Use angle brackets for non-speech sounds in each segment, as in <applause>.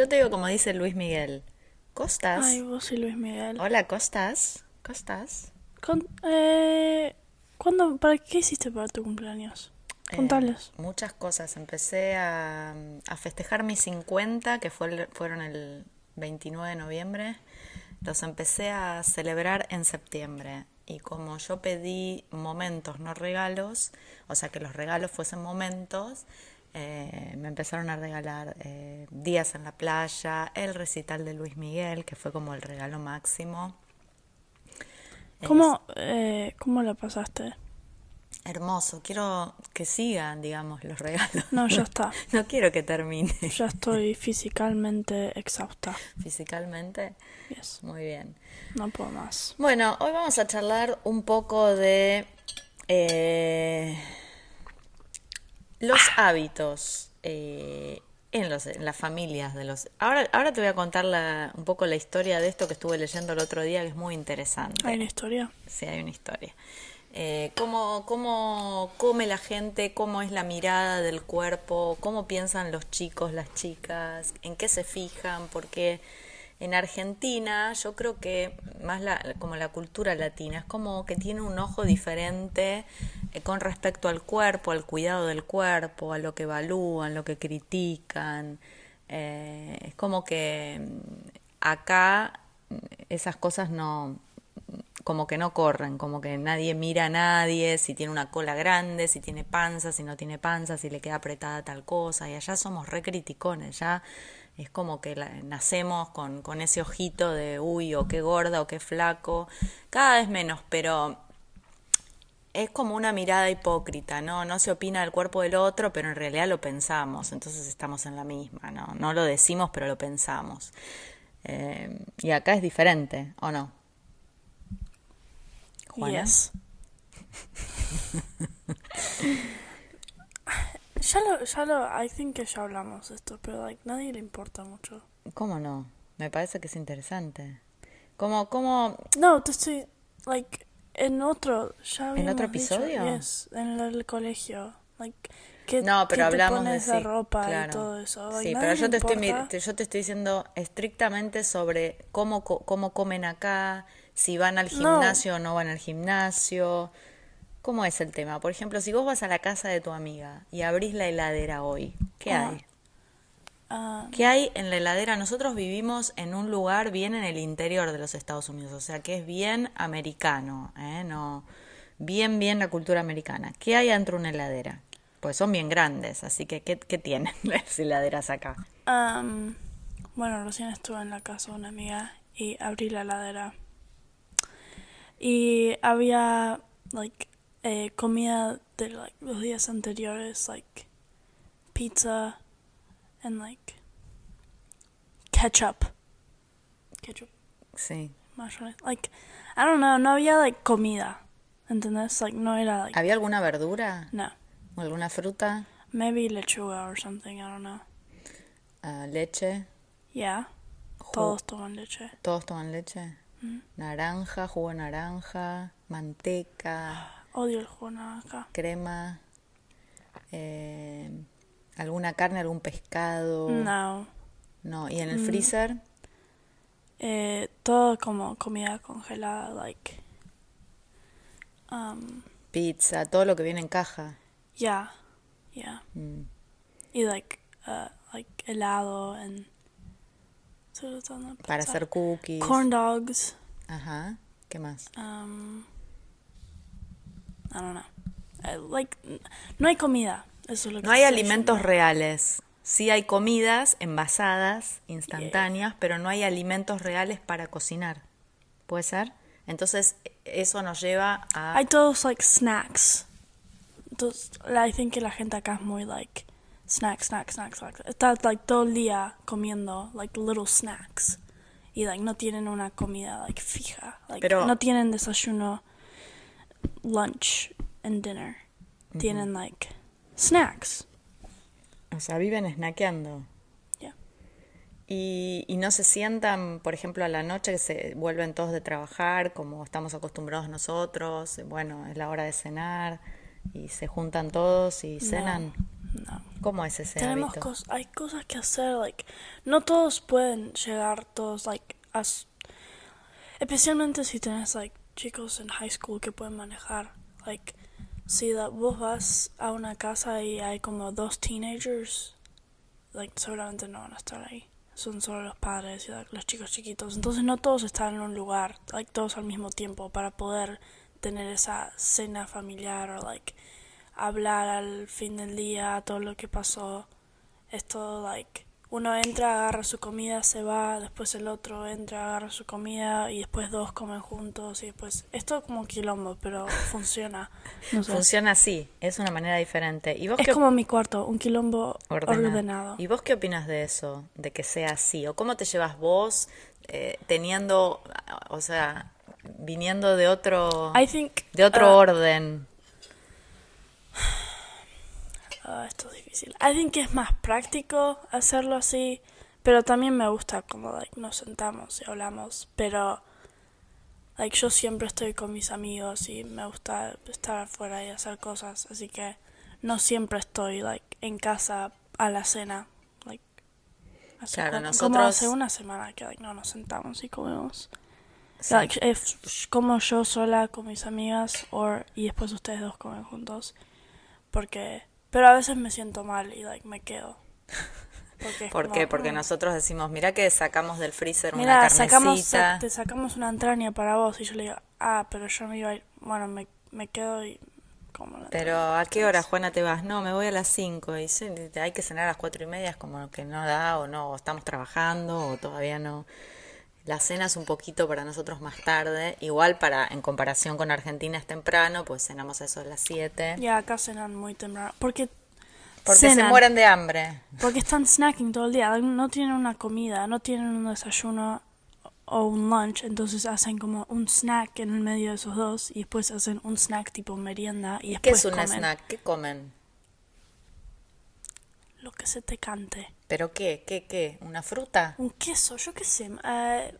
Yo te digo como dice Luis Miguel. Costas. Ay, vos y Luis Miguel. Hola, Costas. Costas. Con- eh, ¿Cuándo, para qué hiciste para tu cumpleaños? Eh, Contales. muchas cosas. Empecé a, a festejar mis 50, que fue fueron el 29 de noviembre. Los empecé a celebrar en septiembre. Y como yo pedí momentos, no regalos, o sea, que los regalos fuesen momentos, eh, me empezaron a regalar eh, días en la playa, el recital de Luis Miguel, que fue como el regalo máximo. ¿Cómo, eh, ¿Cómo la pasaste? Hermoso, quiero que sigan, digamos, los regalos. No, ya <laughs> está. No quiero que termine Ya estoy físicamente exhausta. físicamente. Yes. Muy bien. No puedo más. Bueno, hoy vamos a charlar un poco de eh, los hábitos eh, en, los, en las familias de los... Ahora, ahora te voy a contar la- un poco la historia de esto que estuve leyendo el otro día, que es muy interesante. ¿Hay una historia? Sí, hay una historia. Eh, cómo, cómo come la gente, cómo es la mirada del cuerpo, cómo piensan los chicos, las chicas, en qué se fijan, porque en Argentina yo creo que más la, como la cultura latina es como que tiene un ojo diferente eh, con respecto al cuerpo, al cuidado del cuerpo, a lo que evalúan, lo que critican. Eh, es como que mm, acá mm, esas cosas no, como que no corren, como que nadie mira a nadie, si tiene una cola grande, si tiene panza, si no tiene panza, si le queda apretada tal cosa, y allá somos re criticones, ya es como que la- nacemos con, con ese ojito de uy, o qué gorda, o qué flaco, cada vez menos, pero es como una mirada hipócrita, ¿no? No se opina del cuerpo del otro, pero en realidad lo pensamos, entonces estamos en la misma, ¿no? No lo decimos, pero lo pensamos. Eh, y acá es diferente, ¿o no? Juana. Yes. <laughs> ya lo, ya lo, I think que ya hablamos de esto, pero like, nadie le importa mucho. ¿Cómo no? Me parece que es interesante. ¿Cómo, cómo? No, te estoy, like, en otro, ya ¿En otro habíamos dicho, episodio? yes, en el, colegio, like, que, No, pero que te hablamos de pones la sí, ropa claro. y todo eso. like, Sí, pero yo te estoy, importa. yo te estoy diciendo estrictamente sobre cómo, cómo comen acá, si van al No. gimnasio o no van al gimnasio. ¿Cómo es el tema? Por ejemplo, si vos vas a la casa de tu amiga y abrís la heladera hoy, ¿qué Ah. hay? Ah, ¿Qué hay en la heladera? Nosotros vivimos en un lugar bien en el interior de los Estados Unidos, o sea que es bien americano, ¿eh? No, bien, bien la cultura americana. ¿Qué hay dentro de una heladera? Pues son bien grandes, así que ¿qué, qué tienen <laughs> las heladeras acá? Um, bueno, recién estuve en la casa de una amiga y abrí la heladera. Y había, like, eh, comida de, like, los días anteriores, like, pizza and, like, ketchup. Ketchup, Sí. mayonnaise. Like, I don't know, no había, like, comida. ¿Entendés? Like, no era, like, ¿Había alguna verdura? no. ¿O alguna fruta? Maybe lechuga or something, I don't know. Ah, ¿Leche? Yeah. Ju- Todos toman leche. ¿Todos toman leche? Naranja, jugo de naranja, manteca, <gasps> Odio el jugo naranja. crema, eh, alguna carne, algún pescado. No. No, ¿y en el freezer? Eh, todo como comida congelada, like. Um, Pizza, todo lo que viene en caja. yeah, yeah. Mm. Y like, uh, like helado and. Para hacer cookies. Corn dogs. Ajá. ¿Qué más? Um, I don't know. Like, no hay comida. Eso es lo que No hay alimentos diciendo. reales. Sí hay comidas envasadas, instantáneas, pero no hay alimentos reales para cocinar. ¿Puede ser? Entonces, eso nos lleva a... Hay todos like snacks. Entonces, I think que la gente acá es muy like snacks, snacks, snacks, snacks. Está like todo el día comiendo like little snacks. Y like no tienen una comida like fija. Like Pero- no tienen desayuno, lunch and dinner. Tienen like snacks. O sea, viven snackeando. Yeah. Y, y no se sientan, por ejemplo, a la noche que se vuelven todos de trabajar, como estamos acostumbrados nosotros. Bueno, es la hora de cenar y se juntan todos y cenan. No. ¿Cómo es ese tenemos hábito? cosas, hay cosas que hacer, like, no todos pueden llegar todos, like, a especialmente si tenés, like, chicos en high school que pueden manejar, like, si da- vos vas a una casa y hay como dos teenagers, like, seguramente no van a estar ahí. Son solo los padres y los chicos chiquitos. Entonces no todos están en un lugar, like, todos al mismo tiempo para poder tener esa cena familiar o like hablar al fin del día todo lo que pasó. Es todo like uno entra, agarra su comida, se va, después el otro entra, agarra su comida y después dos comen juntos y después es todo como quilombo, pero <laughs> funciona. No sé. Funciona así, es una manera diferente. ¿Y vos Es qué como mi cuarto, un quilombo ordenado? ordenado. ¿Y vos qué opinas de eso, de que sea así? ¿O cómo te llevas vos eh, teniendo, o sea, viniendo de otro, I think de otro uh, orden? Ah, esto es difícil. I think que es más práctico hacerlo así, pero también me gusta como like, nos sentamos y hablamos, pero like, yo siempre estoy con mis amigos y me gusta estar afuera y hacer cosas, así que no siempre estoy like en casa a la cena. Like, hace Claro, como- nosotros- como hace una semana que like, no nos sentamos y comemos. Sí. Like, if- como yo sola con mis amigas or, y después ustedes dos comen juntos. Porque, pero a veces me siento mal y like me quedo. Porque ¿Por como, qué? Porque mm, nosotros decimos, mira que sacamos del freezer una Mira, sacamos, carnecita. te sacamos una entraña para vos y yo le digo, ah, pero yo me iba a ir, bueno, me, me quedo y como la Pero ¿a qué hora, Juana, te vas? No, me voy a las 5 y sí, hay que cenar a las cuatro y media, es como que no da o no, o estamos trabajando o todavía no. La cena es un poquito para nosotros más tarde, igual para en comparación con Argentina es temprano, pues cenamos a eso a las 7. Ya acá cenan muy temprano. Porque, Porque se mueren de hambre. Porque están snacking todo el día. No tienen una comida, no tienen un desayuno o un lunch. Entonces hacen como un snack en el medio de esos dos. Y después hacen un snack tipo merienda. Y ¿Qué después es un comen snack? ¿Qué comen? Que se te cante. ¿Pero qué? ¿Qué? ¿Qué? ¿Una fruta? Un queso, yo qué sé. Eh,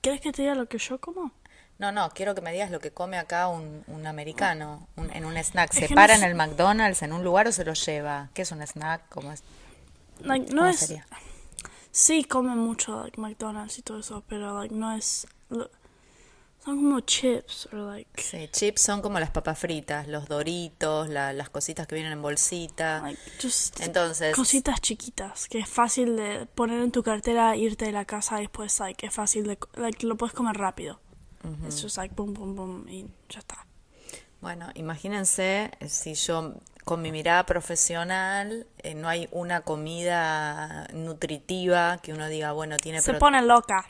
¿Quieres que te diga lo que yo como? No, no, quiero que me digas lo que come acá un, un americano un- en un snack. Es ¿Se que no para en sé. el McDonald's en un lugar o se lo lleva? ¿Qué es un snack? ¿Cómo es? Like, no ¿Cómo es... sería? Sí, comen mucho like, McDonald's y todo eso. Pero like, no es... lo- son como chips. O like... Sí, chips son como las papas fritas, los doritos, la- las cositas que vienen en bolsita. Like, just Entonces, cositas chiquitas que es fácil de poner en tu cartera, irte de la casa después like, es fácil de like, lo puedes comer rápido. Es just like boom boom boom y ya está. bueno, imagínense eh, si yo con mi mirada profesional eh, no hay una comida nutritiva que uno diga, bueno, tiene Se pone loca.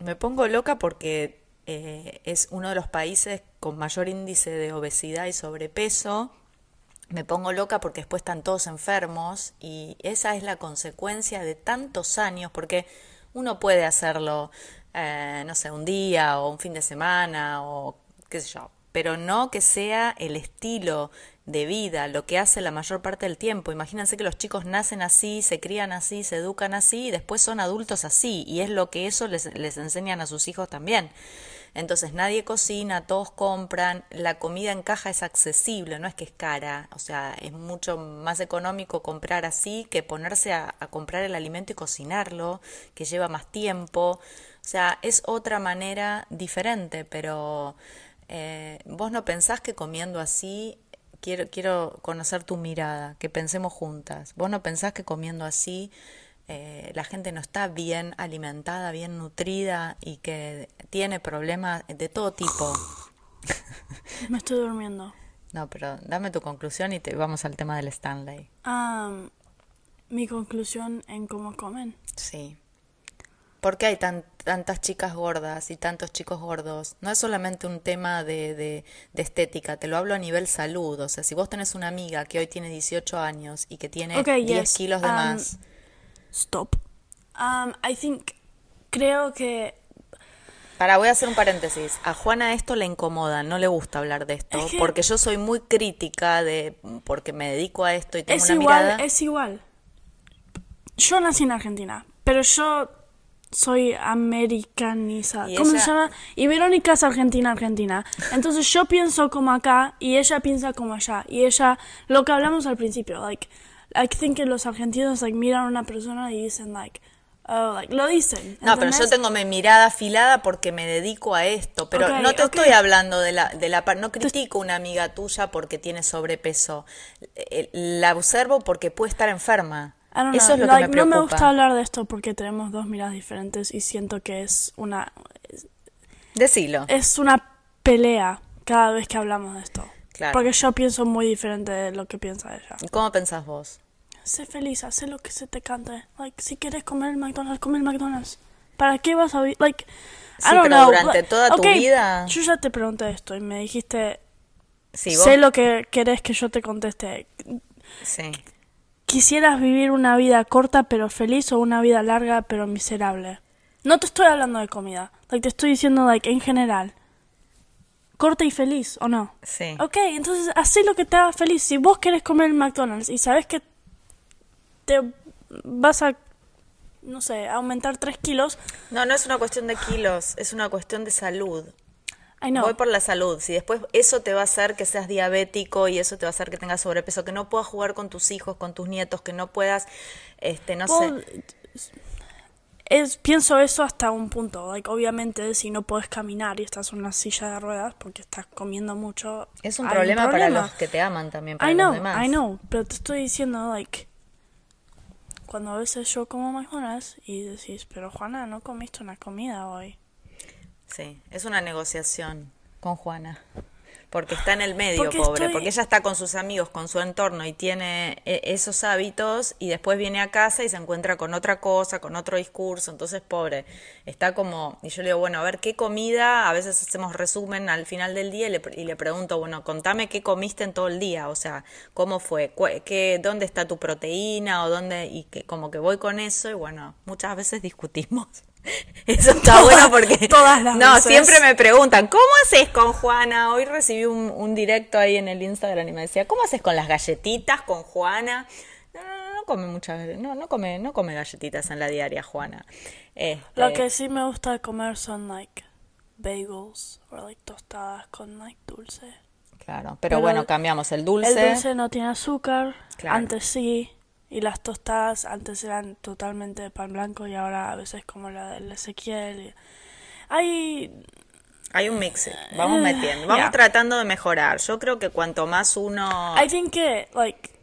Me pongo loca porque eh, es uno de los países con mayor índice de obesidad y sobrepeso. Me pongo loca porque después están todos enfermos y esa es la consecuencia de tantos años porque uno puede hacerlo, eh, no sé, un día o un fin de semana o qué sé yo, pero no que sea el estilo de vida, lo que hace la mayor parte del tiempo. Imagínense que los chicos nacen así, se crían así, se educan así y después son adultos así y es lo que eso les, les enseñan a sus hijos también. Entonces nadie cocina, todos compran, la comida en caja es accesible, no es que es cara, o sea, es mucho más económico comprar así que ponerse a, comprar el alimento y cocinarlo, que lleva más tiempo, o sea, es otra manera diferente, pero eh, vos no pensás que comiendo así, quiero, quiero conocer tu mirada, que pensemos juntas, vos no pensás que comiendo así eh, la gente no está bien alimentada, bien nutrida y que tiene problemas de todo tipo. Me estoy durmiendo. No, pero dame tu conclusión y te vamos al tema del Stanley. Am, mi conclusión en cómo comen. Sí. ¿Por qué hay tan, tantas chicas gordas y tantos chicos gordos? No es solamente un tema de, de, de estética, te lo hablo a nivel salud. O sea, si vos tenés una amiga que hoy tiene 18 años y que tiene Ok, 10 yes. kilos de Um, más, Stop. Um, I think creo que Para, voy a hacer un paréntesis. A Juana esto le incomoda, no le gusta hablar de esto, Es que- porque yo soy muy crítica de, porque me dedico a esto y tengo es una igual, mirada. es igual. Yo nací en Argentina, pero yo soy americanizada. Y ¿Cómo ella- se llama? Y Verónica es argentina, argentina. Entonces yo pienso como acá y ella piensa como allá. Y ella, lo que hablamos al principio, like, I think que los argentinos like miran a una persona y dicen like, oh, like lo dicen. No, pero yo tengo mi mirada afilada porque me dedico a esto. Pero no te estoy hablando de la, de la no critico una amiga tuya porque tiene sobrepeso. Eh, La observo porque puede estar enferma. Eso es lo like, que me no preocupa. me gusta hablar de esto porque tenemos dos miradas diferentes y siento que es una Decilo. es una pelea cada vez que hablamos de esto. Claro. Porque yo pienso muy diferente de lo que piensa ella. ¿Cómo pensás vos? Sé feliz, haz lo que se te cante. Like, si quieres comer el McDonald's, come el McDonald's. ¿Para qué vas a vivir? Like, Sí, I don't pero know. durante like, toda tu okay, vida- Yo ya te pregunté esto y me dijiste, Sí, vos. sé lo que querés que yo te conteste. Sí. ¿Quisieras vivir una vida corta pero feliz o una vida larga pero miserable? No te estoy hablando de comida. Like, te estoy diciendo, like, en general. Corta y feliz, ¿o no? Sí. Ok, entonces haz lo que te haga feliz. Si vos querés comer McDonald's y sabes que te vas a, no sé, aumentar 3 kilos, No, no es una cuestión de kilos, es una cuestión de salud. I know. Voy por la salud. Si después eso te va a hacer que seas diabético y eso te va a hacer que tengas sobrepeso, que no puedas jugar con tus hijos, con tus nietos, que no puedas, este, no sé. Es, pienso eso hasta un punto. Like, obviamente, si no puedes caminar y estás en una silla de ruedas porque estás comiendo mucho, Es un problema, para los que te aman también, para I los demás. I know, pero te estoy diciendo, like, cuando a veces yo como McDonald's y decís, pero Juana, no comiste una comida hoy. Sí, es una negociación con Juana. Porque está en el medio, Porque pobre. estoy- Porque ella está con sus amigos, con su entorno y tiene eh, esos hábitos y después viene a casa y se encuentra con otra cosa, con otro discurso. Entonces, pobre, está como... Y yo le digo, bueno, a ver, ¿qué comida? A veces hacemos resumen al final del día y le, y le pregunto, bueno, contame qué comiste en todo el día. O sea, ¿cómo fue? ¿Qué, ¿Dónde está tu proteína? ¿O dónde? Y que como que voy con eso y bueno, muchas veces discutimos. <laughs> Eso está Todas- bueno porque... <laughs> todas las No, veces. siempre me preguntan, ¿cómo haces con Juana? Hoy recibí un, un directo ahí en el Instagram y me decía, ¿cómo haces con las galletitas con Juana? No, no, no, no come muchas, no, no come, no come galletitas en la diaria, Juana. Este, Lo que sí me gusta comer son, like, bagels o, like, tostadas con, like, dulce. Claro, pero, pero bueno, el- cambiamos el dulce. El dulce no tiene azúcar, Claro. antes sí. Y las tostadas antes eran totalmente de pan blanco y ahora a veces como la del Ezequiel. Hay Hay un mix, vamos Eh, metiendo, vamos yeah. tratando de mejorar. Yo creo que cuanto más uno... I think que, like,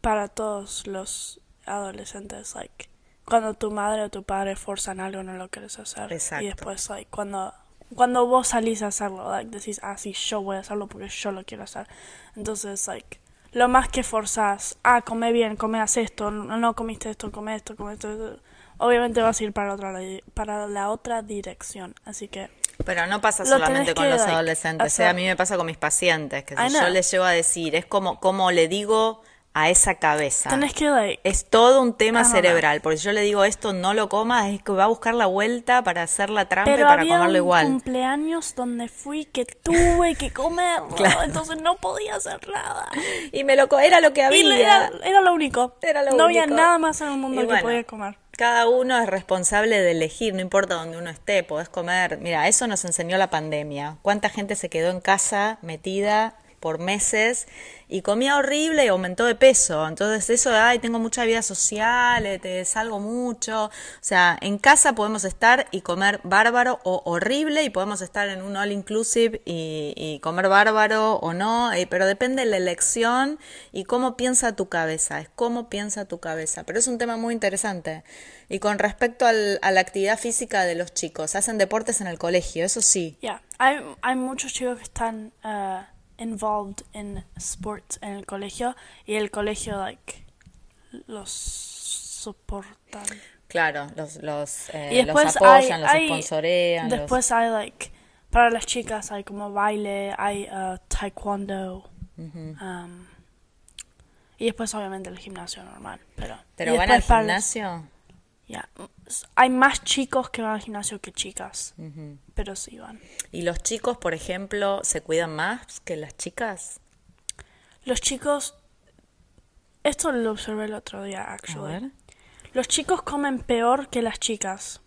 para todos los adolescentes, like, cuando tu madre o tu padre forzan algo no lo quieres hacer. Exacto. Y después, like, cuando, cuando vos salís a hacerlo, like, decís, ah, sí, yo voy a hacerlo porque yo lo quiero hacer. Entonces, like, lo más que forzás, ah, come bien, come haz esto, no, no comiste esto, come esto, come esto, obviamente vas a ir para, otra, para la otra dirección. Así que, Pero no pasa solamente con que, los like, adolescentes, eh, a mí me pasa con mis pacientes, que si yo les llego a decir, es como, como le digo a esa cabeza. tenés que, like, Es todo un tema know. cerebral, porque si yo le digo esto no lo comas, es que va a buscar la vuelta para hacer la trampa y para había comerlo un igual. cumpleaños donde fui que tuve que comerlo, <laughs> Claro. entonces no podía hacer nada. Y me lo era lo que Y había. era, era lo único. Era lo no había nada más en el mundo Y que bueno, podía comer. Cada uno es responsable de elegir, no importa donde uno esté, podés comer. Mira, eso nos enseñó la pandemia. ¿Cuánta gente se quedó en casa metida por meses y comía horrible y aumentó de peso? Entonces eso, de, ay, tengo mucha vida social, eh, te salgo mucho. O sea, en casa podemos estar y comer bárbaro o horrible y podemos estar en un all inclusive y, comer bárbaro o no, eh, pero depende de la elección y cómo piensa tu cabeza, es cómo piensa tu cabeza. Pero es un tema muy interesante. Y con respecto al- a la actividad física de los chicos, hacen deportes en el colegio, eso sí. Ya, hay, hay muchos chicos que están uh, involved en sports en el colegio y el colegio, like, los soportan. Claro, los, los, eh, Y después los apoyan, hay, los hay- sponsorean. los- Después hay, like, para las chicas hay como baile, hay uh, taekwondo. um, y después obviamente el gimnasio normal. Pero, ¿Pero van al gimnasio? Ya, Hay más chicos que van al gimnasio que chicas. Pero sí van. ¿Y los chicos, por ejemplo, se cuidan más que las chicas? Los chicos... Esto lo observé el otro día, A actually. ver. Los chicos comen peor que las chicas.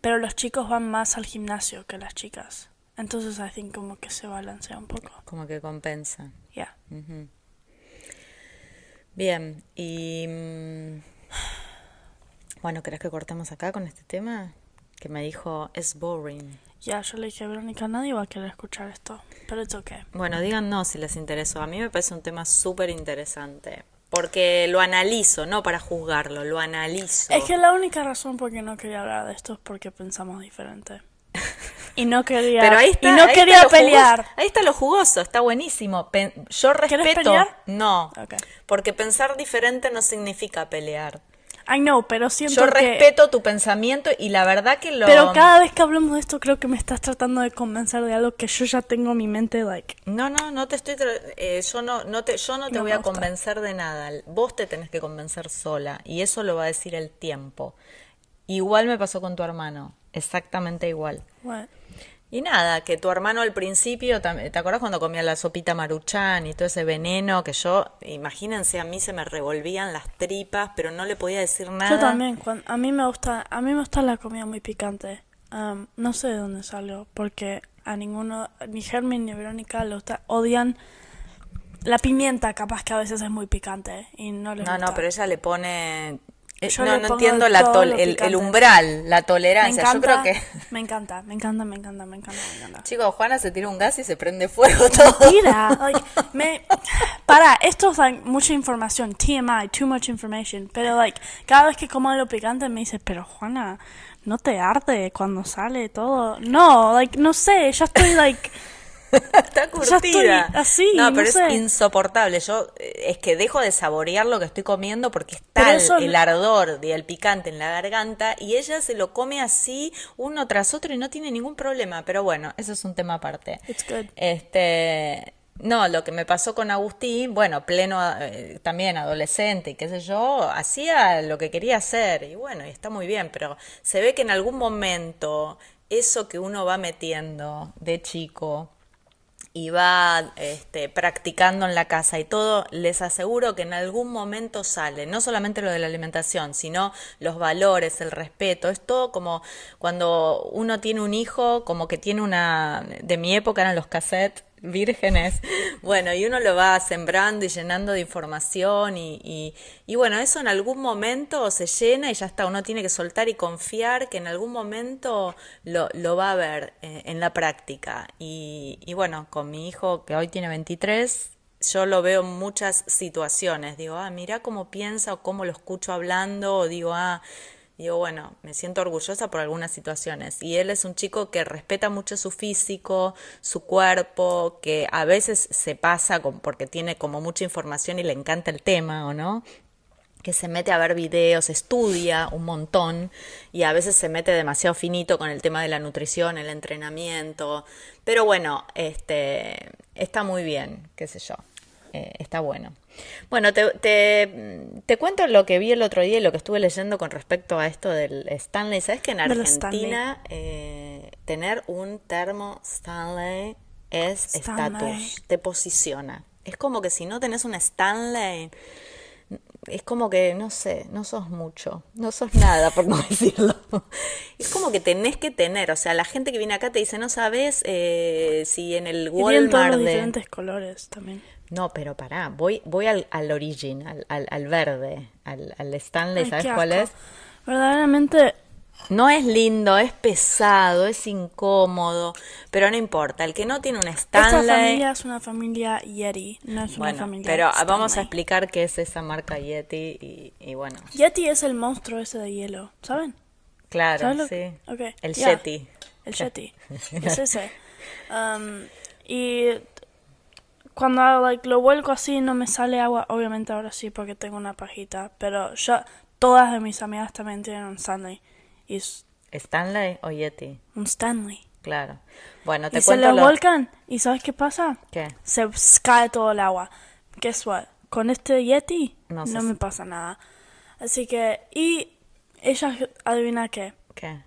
Pero los chicos van más al gimnasio que las chicas. Entonces, I think como que se balancea un poco. Como que compensan. Yeah. Bien, Bien, y... Bueno, ¿querés que cortemos acá con este tema? Que me dijo, es boring. Ya, yo le dije a Verónica, nadie va a querer escuchar esto, pero es okay. Bueno, díganos si les interesó. A mí me parece un tema súper interesante. Porque lo analizo, no para juzgarlo, lo analizo. Es que la única razón por qué no quería hablar de esto es porque pensamos diferente. Y no quería, Pero ahí está, y no ahí quería está pelear. jugoso. ahí está lo jugoso, está buenísimo. Pen- yo respeto. pelear? No, Ok. porque pensar diferente no significa pelear. I know, pero siento Yo que... respeto tu pensamiento y la verdad que lo. Pero cada vez que hablamos de esto creo que me estás tratando de convencer de algo que yo ya tengo en mi mente, like... No, no, no te estoy. tra- eh, yo no, no te, yo no te No voy a convencer de nada. Vos te tenés que convencer sola y eso lo va a decir el tiempo. Igual me pasó con tu hermano, exactamente igual. What? Y nada, que tu hermano al principio, ¿te acuerdas cuando comía la sopita maruchan y todo ese veneno que yo, imagínense, a mí se me revolvían las tripas, pero no le podía decir nada. Yo también, a mí me gusta, a mí me gusta la comida muy picante. Um, no sé de dónde salió, porque a ninguno, ni Germin ni Verónica le gusta, odian la pimienta, capaz que a veces es muy picante y no gusta. no, pero ella le pone... eh, Yo no, no entiendo la tol- el, umbral, la tolerancia. encanta, Yo creo que... me encanta, me encanta, me encanta, me encanta, me encanta. Chicos, Juana se tira un gas y se prende fuego todo. Mentira, like, <laughs> me, para, esto es like, mucha información, TMI, too much information, pero like, cada vez que como algo picante me dice, pero Juana, ¿no te arde cuando sale todo? No, like, no sé, ya estoy like, <laughs> Está Ya estoy curtida. así, No, no pero sé. es insoportable. Yo eh, es que dejo de saborear lo que estoy comiendo porque es Pero tal eso- el ardor y el picante en la garganta y ella se lo come así uno tras otro y no tiene ningún problema. Pero bueno, eso es un tema aparte. It's good. Este, no, lo que me pasó con Agustín, bueno, pleno eh, también adolescente y qué sé yo, hacía lo que quería hacer y bueno, y está muy bien, pero se ve que en algún momento eso que uno va metiendo de chico y va este, practicando en la casa y todo, les aseguro que en algún momento sale, no solamente lo de la alimentación, sino los valores, el respeto, es todo como cuando uno tiene un hijo, como que tiene una, de mi época eran los cassettes vírgenes, <laughs> bueno, y uno lo va sembrando y llenando de información y, y, y bueno, eso en algún momento se llena y ya está, uno tiene que soltar y confiar que en algún momento lo, lo va a ver eh, en la práctica. Y, y bueno, con mi hijo que hoy tiene 23, yo lo veo en muchas situaciones, digo, ah, mira cómo piensa o cómo lo escucho hablando, o digo, ah, Digo, bueno, me siento orgullosa por algunas situaciones. Y él es un chico que respeta mucho su físico, su cuerpo, que a veces se pasa con, porque tiene como mucha información y le encanta el tema, ¿o no? que se mete a ver videos, estudia un montón y a veces se mete demasiado finito con el tema de la nutrición, el entrenamiento. Pero bueno, este está muy bien, qué sé yo. eh, está bueno. Bueno, te, te, te cuento lo que vi el otro día y lo que estuve leyendo con respecto a esto del Stanley. ¿Sabes que en Argentina eh, tener un termo Stanley es estatus, te posiciona? Es como que si no tenés un Stanley, es como que, no sé, no sos mucho, no sos nada, por no <laughs> decirlo. Es como que tenés que tener, o sea, la gente que viene acá te dice, no sabes eh, si en el tienen todos Walmart los de... diferentes colores también. No, pero pará, voy, voy al, al origen, al, al, verde, al, al Stanley, Ay, ¿sabes cuál es? Verdaderamente, No es lindo, es pesado, es incómodo, pero no importa. El que no tiene un esta Stanley... familia es una familia Yeti, no es una familia pero vamos a explicar qué es esa marca Yeti y, y bueno, Yeti es el monstruo ese de hielo, ¿saben? claro, ¿Sabes lo sí. que- ok, El. Yeti. El <laughs> Yeti. es ese. Um, y cuando like, lo vuelco así no me sale agua. Obviamente ahora sí porque tengo una pajita. Pero yo, todas de mis amigas también tienen un Stanley. Es ¿Stanley o Yeti? un Stanley. Claro. Bueno, te Y se cuento lo volcan. ¿Y sabes qué pasa? ¿Qué? Se cae todo el agua. Guess what? Con este Yeti No no, me pasa nada. Así que, y ella adivina qué. ¿Qué?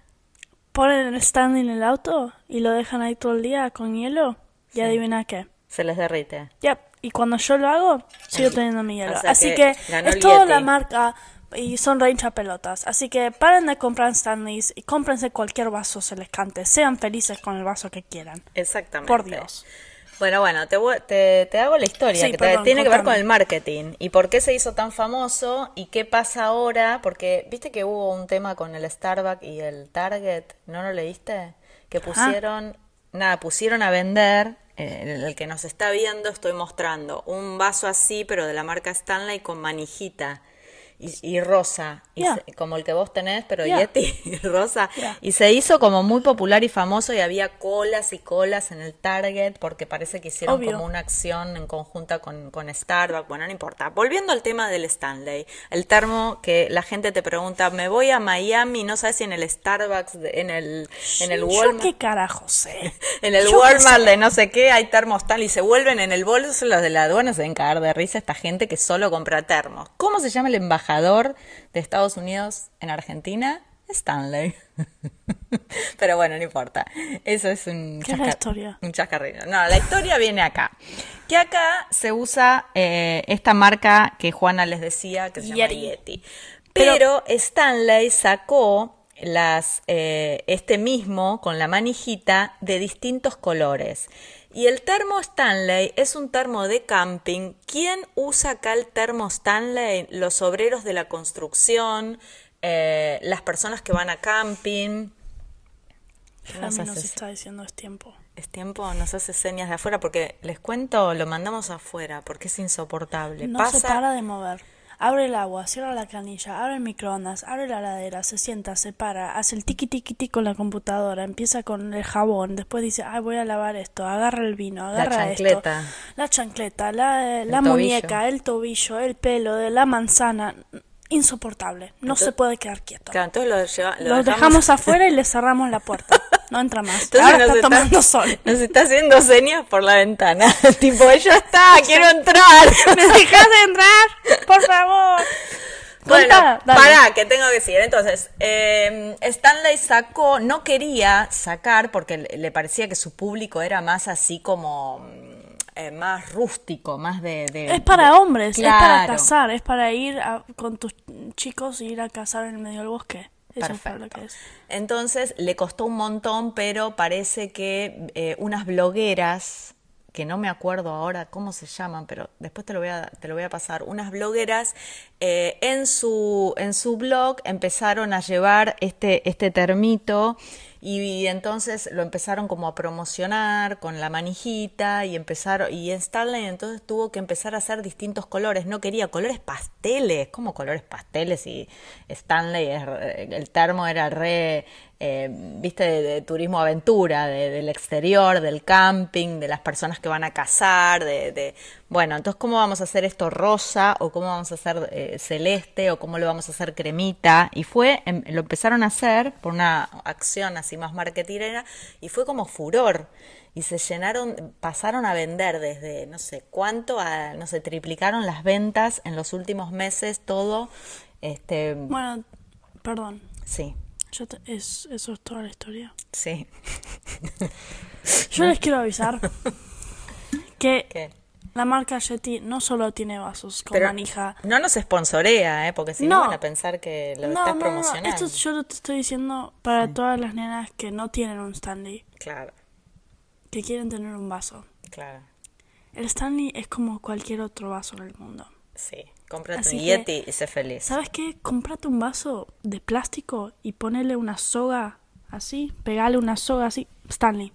Ponen Stanley en el auto y lo dejan ahí todo el día con hielo. Y adivina qué. Se les derrite. Yep. Y cuando yo lo hago, sigo teniendo mi hielo. O sea Así que que, es toda la marca y son pelotas. Así que paren de comprar Stanleys y cómprense cualquier vaso se les cante. Sean felices con el vaso que quieran. Exactamente. Por Dios. Bueno, bueno, te, te, te hago la historia Sí, que te- tiene que ver con el marketing y por qué se hizo tan famoso y qué pasa ahora, porque viste que hubo un tema con el Starbucks y el Target, ¿no lo leíste? Que pusieron, nada, pusieron a vender, eh, el que nos está viendo estoy mostrando, un vaso así, pero de la marca Stanley con manijita. Y, y rosa, y se- como el que vos tenés, pero Ya. Yeti <laughs> y rosa. Y se hizo como muy popular y famoso y había colas y colas en el Target porque parece que hicieron Obvio. como una acción en conjunta con, con Starbucks. Bueno, no importa. Volviendo al tema del Stanley, el termo que la gente te pregunta, me voy a Miami, no sabes si en el Starbucks, de- en el, en el Yo Walmart. qué carajo sé. <laughs> En el Yo Walmart de no sé qué hay termos tal y se vuelven en el bolso. Los de la aduana se deben cagar de risa esta gente que solo compra termos. ¿Cómo se llama el embajador de Estados Unidos en Argentina? Stanley. <laughs> Pero bueno, no importa. Eso es un, ¿Qué es la historia? un chascarrillo. No, la historia viene acá. Que acá se usa eh, esta marca que Juana les decía que se llama Yeti. Yeti. Pero- Pero Stanley sacó las eh, este mismo con la manijita de distintos colores. Y el termo Stanley es un termo de camping. ¿Quién usa acá el termo Stanley? Los obreros de la construcción, eh, las personas que van a camping. ¿Qué nos está diciendo es tiempo. Es tiempo, nos hace señas de afuera porque les cuento, lo mandamos afuera porque es insoportable. No Pasa, se para de mover. Abre el agua, cierra la canilla, abre el microondas, abre la ladera, se sienta, se para, hace el tiqui tiqui tiqui con la computadora, empieza con el jabón, después dice, ay, voy a lavar esto, agarra el vino, agarra chancleta. esto, la chancleta, la, la muñeca, el tobillo, el pelo, de la manzana, insoportable, no se puede quedar quieto. Claro, entonces lo, lleva- lo Lo dejamos afuera y le <laughs> cerramos la puerta. No entra más. Entonces Ahora nos está tomando sol. Nos está haciendo señas por la ventana. <laughs> tipo, ya está, <laughs> quiero entrar. ¿Me dejas de entrar? Por favor. Dale. pará, que tengo que decir. Entonces, eh, Stanley sacó, no quería sacar porque le parecía que su público era más así como mm, eh, más rústico, más de, de- Es para de- hombres, es para cazar, es para ir a- con tus chicos y ir a cazar en el medio del bosque. Eso es para lo Perfecto. que es. Entonces le costó un montón, pero parece que eh, unas blogueras, que no me acuerdo ahora cómo se llaman, pero después te lo voy a, te lo voy a pasar, unas blogueras eh, en, su, en su blog empezaron a llevar este, este termito y, entonces lo empezaron como a promocionar con la manijita y empezaron, y Stanley entonces tuvo que empezar a hacer distintos colores, no quería colores pasteles, como colores pasteles y Stanley, re- el termo era re, eh, viste, de, de turismo aventura, de- del exterior, del camping, de las personas que van a cazar, de, de- bueno, entonces cómo vamos a hacer esto rosa o cómo vamos a hacer eh, celeste o cómo lo vamos a hacer cremita y fue, em- lo empezaron a hacer por una acción así más marketinera y fue como furor. Y se llenaron, pasaron a vender desde no sé cuánto a, no sé, triplicaron las ventas en los últimos meses, todo, este, Bueno, perdón. sí, Yo te- es, eso es toda la historia. sí. Yo les quiero avisar <laughs> que ¿Qué? la marca Yeti no solo tiene vasos con Pero manija. no nos sponsorea, ¿eh? porque si no, No. van a pensar que lo No, estás no, no, promocionando. Esto es- yo te estoy diciendo para todas las nenas que no tienen un Stanley, Claro, que quieren tener un vaso. claro, El Stanley es como cualquier otro vaso en el mundo. Sí. Cómprate Así un que- Yeti y sé feliz. ¿Sabes qué? Comprate un vaso de plástico y ponele una soga así, pegale una soga así. Stanley.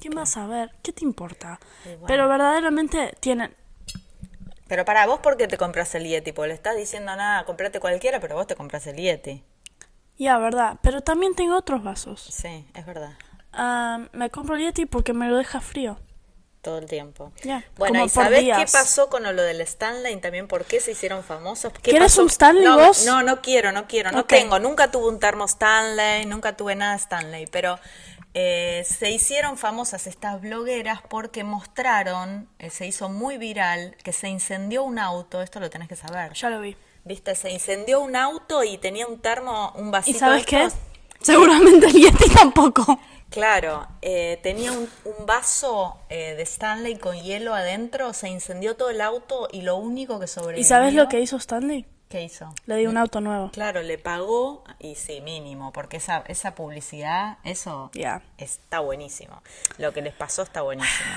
¿Quién va a saber? ¿Qué te importa? bueno. Pero verdaderamente tienen... Pero para vos, ¿por qué te compras el Yeti? Porque le estás diciendo nada, comprate cualquiera, pero vos te compras el Yeti. Ya, verdad. Pero también tengo otros vasos. Sí, es verdad. Ah, me compro el Yeti porque me lo deja frío. Todo el tiempo. Bueno, ¿y por sabés qué pasó con lo del Stanley también? ¿Por qué se hicieron famosos? ¿Qué ¿Quieres pasó? un Stanley no, vos? No, no quiero, no quiero, no tengo. Nunca tuve un termo Stanley, nunca tuve nada Stanley, pero eh, se hicieron famosas estas blogueras porque mostraron, eh, se hizo muy viral, que se incendió un auto, esto lo tenés que saber. Ya lo vi. Viste, se incendió un auto y tenía un termo, un vasito ¿Y sabes de qué? Seguramente el Yeti tampoco. Claro, eh, tenía un, un vaso eh, de Stanley con hielo adentro, se incendió todo el auto y lo único que sobrevivió... ¿Y sabes lo que hizo Stanley? ¿Qué hizo? Le di un auto nuevo. Claro, le pagó, y sí, mínimo, porque esa, esa publicidad, eso está buenísimo. Lo que les pasó está buenísimo.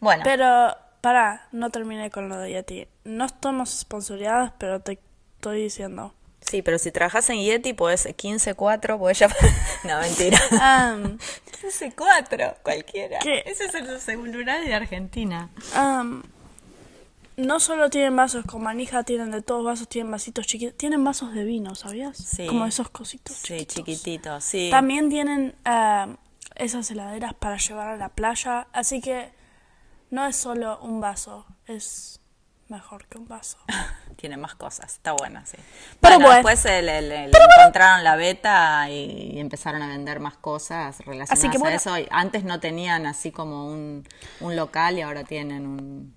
Bueno, Pero, pará, no terminé con lo de Yeti. No estamos sponsoreadas, pero te estoy diciendo. Sí, pero si trabajas en Yeti, puedes 15-4, puedes llamar. <laughs> no, mentira. Am, 15-4, cualquiera. ¿Qué? Ese es el celular de Argentina. no solo tienen vasos con manija, tienen de todos vasos, tienen vasitos chiquitos. Tienen vasos de vino, ¿sabías? Sí. Como esos cositos Sí, chiquitos. chiquitito, sí. También tienen esas heladeras para llevar a la playa. Así que no es solo un vaso, es mejor que un vaso. <laughs> Tiene más cosas, está buena, sí. Pero bueno, bueno. después el- el- el- encontraron la beta y, y empezaron a vender más cosas relacionadas Así que bueno. a eso. Antes no tenían así como un, un local y ahora tienen un,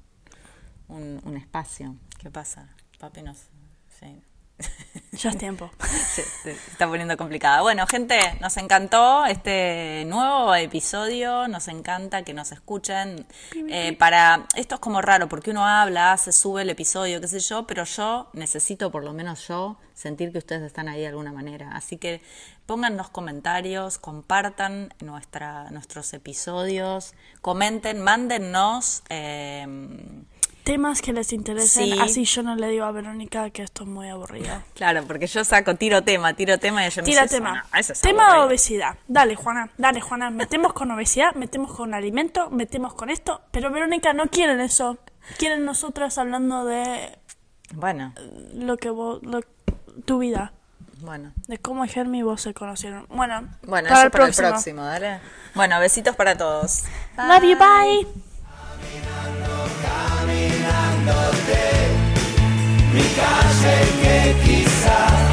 un, un espacio. ¿Qué pasa? Papi nos... Sí. Ya es tiempo. <laughs> Se está poniendo complicada. Bueno, gente, nos encantó este nuevo episodio. Nos encanta que nos escuchen. Eh, para esto es como raro porque uno habla, se sube el episodio, qué sé yo, pero yo necesito, por lo menos yo, sentir que ustedes están ahí de alguna manera. Así que pongan los comentarios, compartan nuestra, nuestros episodios, comenten, mándennos. eh, Temas que les interesen, Sí. así yo no le digo a Verónica que esto es muy aburrido. claro, porque yo saco, tiro tema, tiro tema y ella me Tira dice, tema. "Eso no, eso es tema de aburrido". obesidad. Dale, Juana, dale, Juana. Metemos con obesidad, metemos con alimento, metemos con esto. Pero Verónica no quieren eso. Quieren nosotras hablando de Bueno, lo que vos, lo- tu vida. bueno. De cómo Germi y vos se conocieron. Bueno, Bueno, para eso el para próximo. el próximo, dale. Bueno, besitos para todos. Love you, bye. Mi calle que quizás